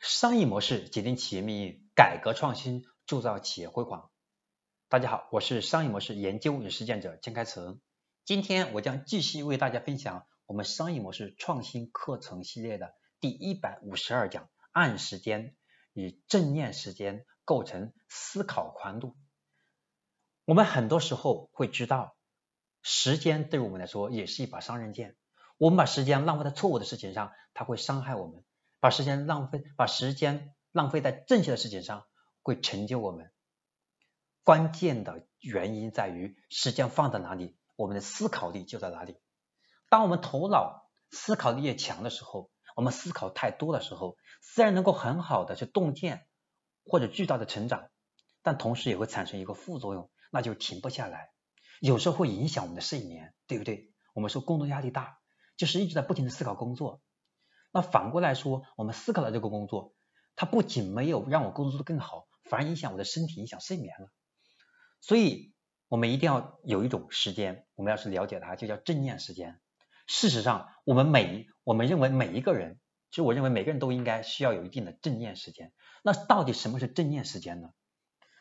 商业模式决定企业命运，改革创新铸造企业辉煌。大家好，我是商业模式研究与实践者江开成。今天我将继续为大家分享我们商业模式创新课程系列的第一百五十二讲：按时间与正念时间构成思考宽度。我们很多时候会知道，时间对于我们来说也是一把双刃剑。我们把时间浪费在错误的事情上，它会伤害我们。把时间浪费，把时间浪费在正确的事情上，会成就我们。关键的原因在于时间放在哪里，我们的思考力就在哪里。当我们头脑思考力越强的时候，我们思考太多的时候，虽然能够很好的去洞见或者巨大的成长，但同时也会产生一个副作用，那就停不下来。有时候会影响我们的睡眠，对不对？我们说工作压力大，就是一直在不停的思考工作。那反过来说，我们思考的这个工作，它不仅没有让我工作的更好，反而影响我的身体，影响睡眠了。所以，我们一定要有一种时间，我们要是了解它，就叫正念时间。事实上，我们每我们认为每一个人，其实我认为每个人都应该需要有一定的正念时间。那到底什么是正念时间呢？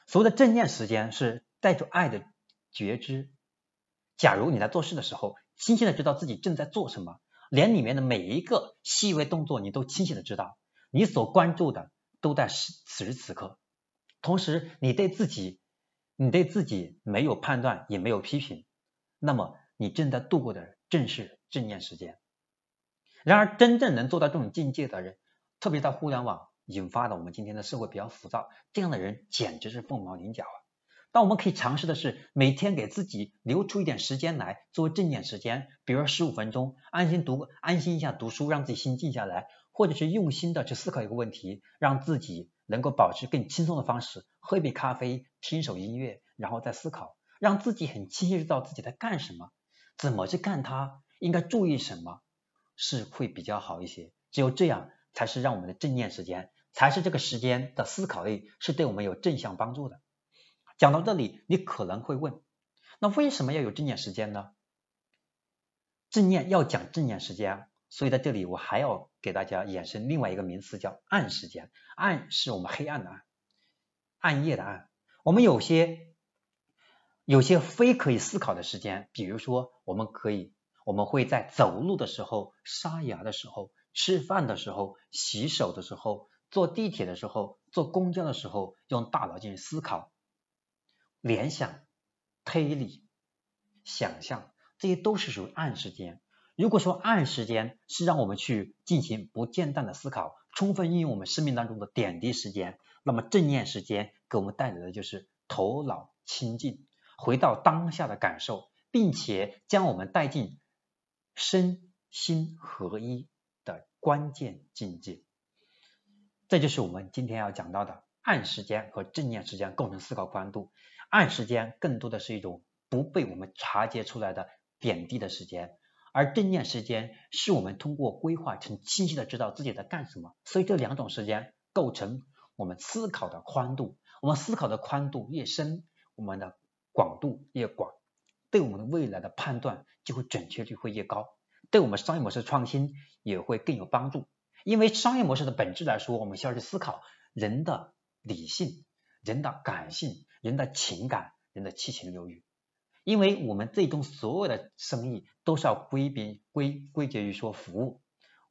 所谓的正念时间是带着爱的觉知。假如你在做事的时候，清晰的知道自己正在做什么。连里面的每一个细微动作，你都清晰的知道，你所关注的都在此时此刻。同时，你对自己，你对自己没有判断，也没有批评，那么你正在度过的正是正念时间。然而，真正能做到这种境界的人，特别在互联网引发的我们今天的社会比较浮躁，这样的人简直是凤毛麟角啊。但我们可以尝试的是，每天给自己留出一点时间来做正念时间，比如说十五分钟，安心读，安心一下读书，让自己心静下来，或者是用心的去思考一个问题，让自己能够保持更轻松的方式，喝一杯咖啡，听一首音乐，然后再思考，让自己很清晰知道自己在干什么，怎么去干它，应该注意什么，是会比较好一些。只有这样，才是让我们的正念时间，才是这个时间的思考力是对我们有正向帮助的。讲到这里，你可能会问，那为什么要有正念时间呢？正念要讲正念时间，所以在这里我还要给大家衍生另外一个名词，叫暗时间。暗是我们黑暗的暗，暗夜的暗。我们有些有些非可以思考的时间，比如说我们可以，我们会在走路的时候、刷牙的时候、吃饭的时候、洗手的时候、坐地铁的时候、坐公交的时候，用大脑进行思考。联想、推理、想象，这些都是属于暗时间。如果说暗时间是让我们去进行不间断的思考，充分运用我们生命当中的点滴时间，那么正念时间给我们带来的就是头脑清净，回到当下的感受，并且将我们带进身心合一的关键境界。这就是我们今天要讲到的暗时间和正念时间构成思考宽度。暗时间更多的是一种不被我们察觉出来的点滴的时间，而正念时间是我们通过规划成清晰的知道自己在干什么。所以这两种时间构成我们思考的宽度。我们思考的宽度越深，我们的广度越广，对我们的未来的判断就会准确率会越高，对我们商业模式创新也会更有帮助。因为商业模式的本质来说，我们需要去思考人的理性、人的感性。人的情感，人的七情六欲，因为我们最终所有的生意都是要归边归归结于说服务，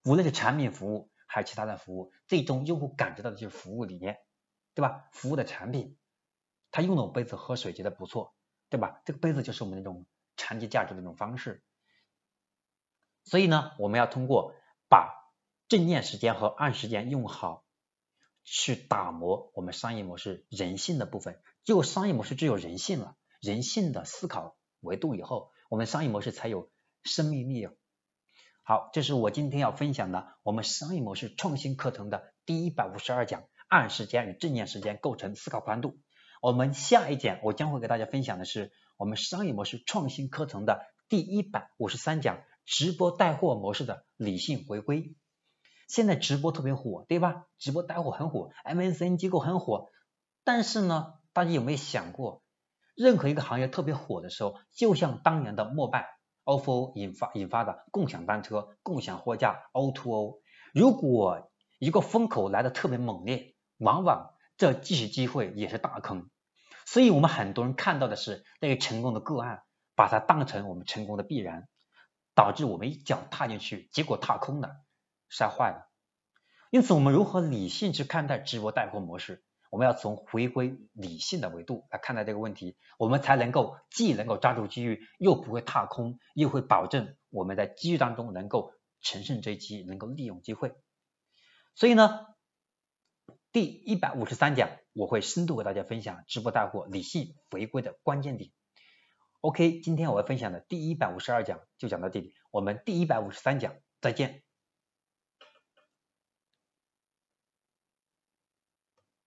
无论是产品服务还是其他的服务，最终用户感知到的就是服务理念，对吧？服务的产品，他用了我杯子喝水觉得不错，对吧？这个杯子就是我们那种长期价值的一种方式。所以呢，我们要通过把正念时间和暗时间用好。去打磨我们商业模式人性的部分，只有商业模式只有人性了，人性的思考维度以后，我们商业模式才有生命力。好，这是我今天要分享的我们商业模式创新课程的第一百五十二讲，暗时间与正念时间构成思考宽度。我们下一讲我将会给大家分享的是我们商业模式创新课程的第一百五十三讲，直播带货模式的理性回归。现在直播特别火，对吧？直播带货很火，M S N 机构很火。但是呢，大家有没有想过，任何一个行业特别火的时候，就像当年的摩拜、ofo 引发引发的共享单车、共享货架 O to O。如果一个风口来的特别猛烈，往往这既是机会也是大坑。所以我们很多人看到的是那个成功的个案，把它当成我们成功的必然，导致我们一脚踏进去，结果踏空了，摔坏了。因此，我们如何理性去看待直播带货模式？我们要从回归理性的维度来看待这个问题，我们才能够既能够抓住机遇，又不会踏空，又会保证我们在机遇当中能够乘胜追击，能够利用机会。所以呢，第一百五十三讲我会深度和大家分享直播带货理性回归的关键点。OK，今天我要分享的第一百五十二讲就讲到这里，我们第一百五十三讲再见。